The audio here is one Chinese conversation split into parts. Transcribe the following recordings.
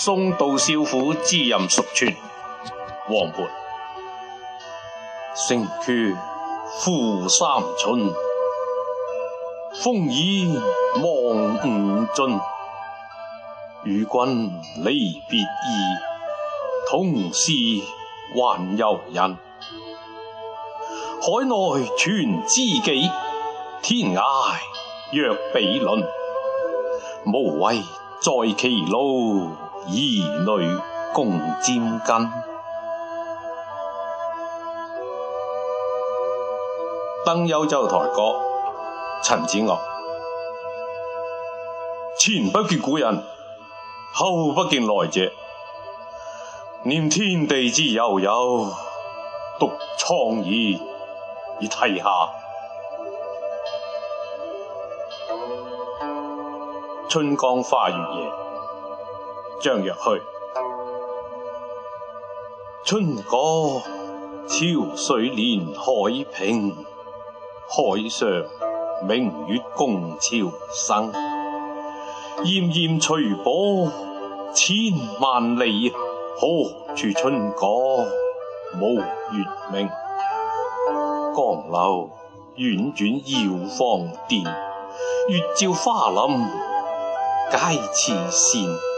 送杜少府之任蜀川，王勃。城阙赋三春，风已望五津。与君离别意，同是宦游人。海内存知己，天涯若比邻。无谓在歧路，儿女共沾巾。登幽州台歌，陈子岳。前不见古人，后不见来者。念天地之悠悠，独怆然以涕下。春江花月夜，张若虚。春歌潮水连海平，海上明月共潮生。炎炎随波千万里，何处春歌无月明？江流婉转绕芳甸，月照花林皆似霰。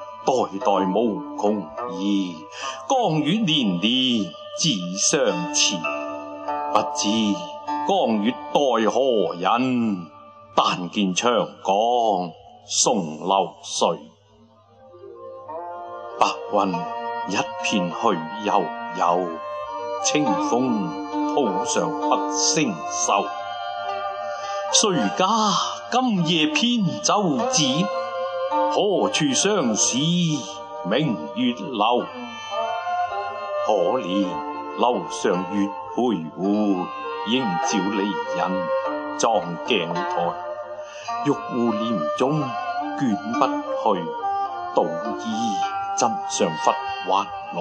代代无穷疑，江月年年自相似。不知江月待何人？但见长江送流水。白云一片去悠悠，清风浦上不胜收。谁家今夜扁舟子？何处相思明月楼？可怜楼上月徘徊，应照离人妆镜台。玉户帘中卷不去，捣衣砧上拂还来。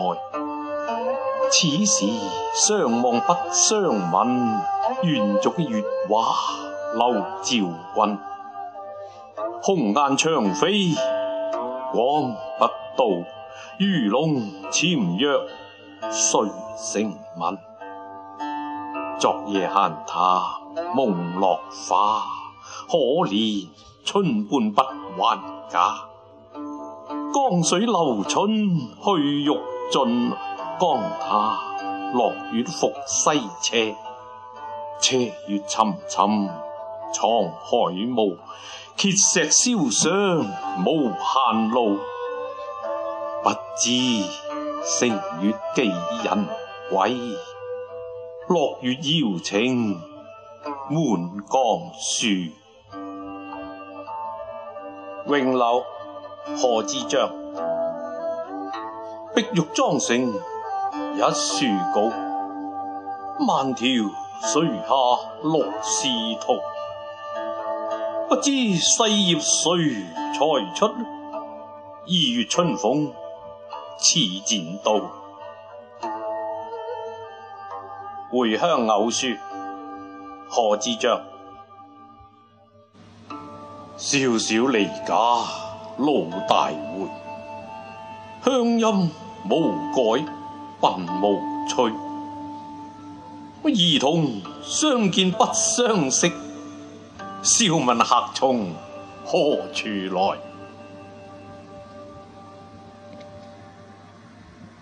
此时相望不相闻，愿逐月华流照君。空雁长飞光不到，鱼龙潜跃谁成文？昨夜闲谈梦落花，可怜春半不还家。江水流春去欲尽，江塔落月复西斜。斜月沉沉藏海雾，碣石烧伤无限路。不知乘月几人归，落月摇情满江树。咏柳，贺知章。碧玉妆成一树高，万条垂下绿丝绦。不知细叶谁裁出？二月春风似剪刀。回乡偶书，贺知章。少小离家老大回，乡音无改鬓无衰。儿童相见不相识，笑问客从何处来？